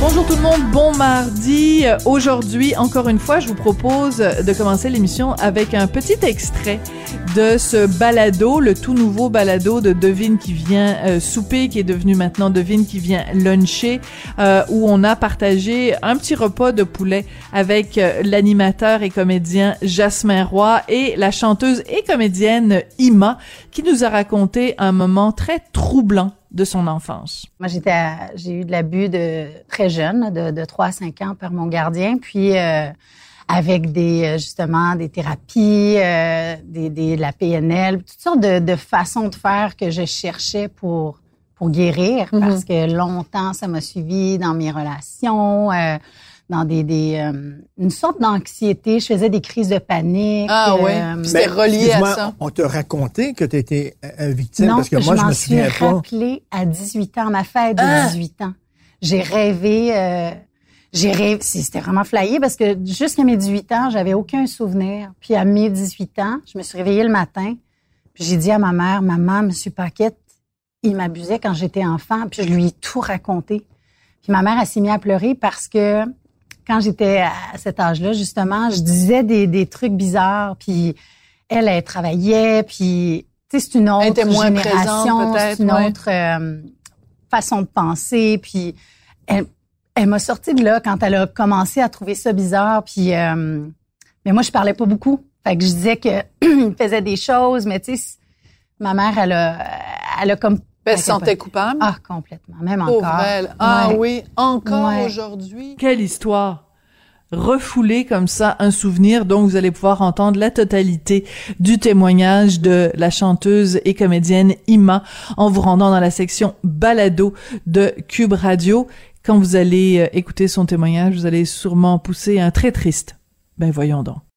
Bonjour tout le monde, bon mardi. Aujourd'hui, encore une fois, je vous propose de commencer l'émission avec un petit extrait de ce balado, le tout nouveau balado de Devine qui vient euh, souper, qui est devenu maintenant Devine qui vient luncher, euh, où on a partagé un petit repas de poulet avec euh, l'animateur et comédien Jasmin Roy et la chanteuse et comédienne Ima, qui nous a raconté un moment très troublant de son enfance? Moi, j'étais, j'ai eu de l'abus de très jeune, de, de 3 à 5 ans par mon gardien, puis euh, avec des euh, justement des thérapies, euh, des, des, de la PNL, toutes sortes de, de façons de faire que je cherchais pour pour guérir, parce que longtemps ça m'a suivi dans mes relations. Euh, dans des, des euh, une sorte d'anxiété. Je faisais des crises de panique. Ah ouais? euh, C'était relié à ça. On t'a raconté que tu étais victime non, parce que moi, je m'en me suis souviens pas. rappelé à 18 ans, ma fête de Ah! 18 ans. J'ai rêvé, euh, j'ai rêvé, c'était vraiment flyé parce que jusqu'à mes 18 ans, j'avais aucun souvenir. Puis à mes 18 ans, je me suis réveillée le matin, puis j'ai dit à ma mère, maman, Monsieur Paquette, il m'abusait quand j'étais enfant, puis je lui ai tout raconté. Puis ma mère elle s'est mise à pleurer parce que quand j'étais à cet âge-là, justement, je disais des, des trucs bizarres, puis elle, elle travaillait, puis c'est une autre Elle était moins génération, c'est une ouais. autre euh, façon de penser, puis elle, elle m'a sorti de là quand elle a commencé à trouver ça bizarre, puis euh, mais moi je parlais pas beaucoup, fait que je disais que faisait des choses, mais tu sais, ma mère elle a, elle a comme Elle se sentait coupable. ah complètement, même Pauvre encore. elle. Ah Ouais. oui, encore Ouais. aujourd'hui. Quelle histoire refouler comme ça un souvenir donc vous allez pouvoir entendre la totalité du témoignage de la chanteuse et comédienne Ima en vous rendant dans la section balado de Cube Radio quand vous allez euh, écouter son témoignage vous allez sûrement pousser un très triste ben voyons donc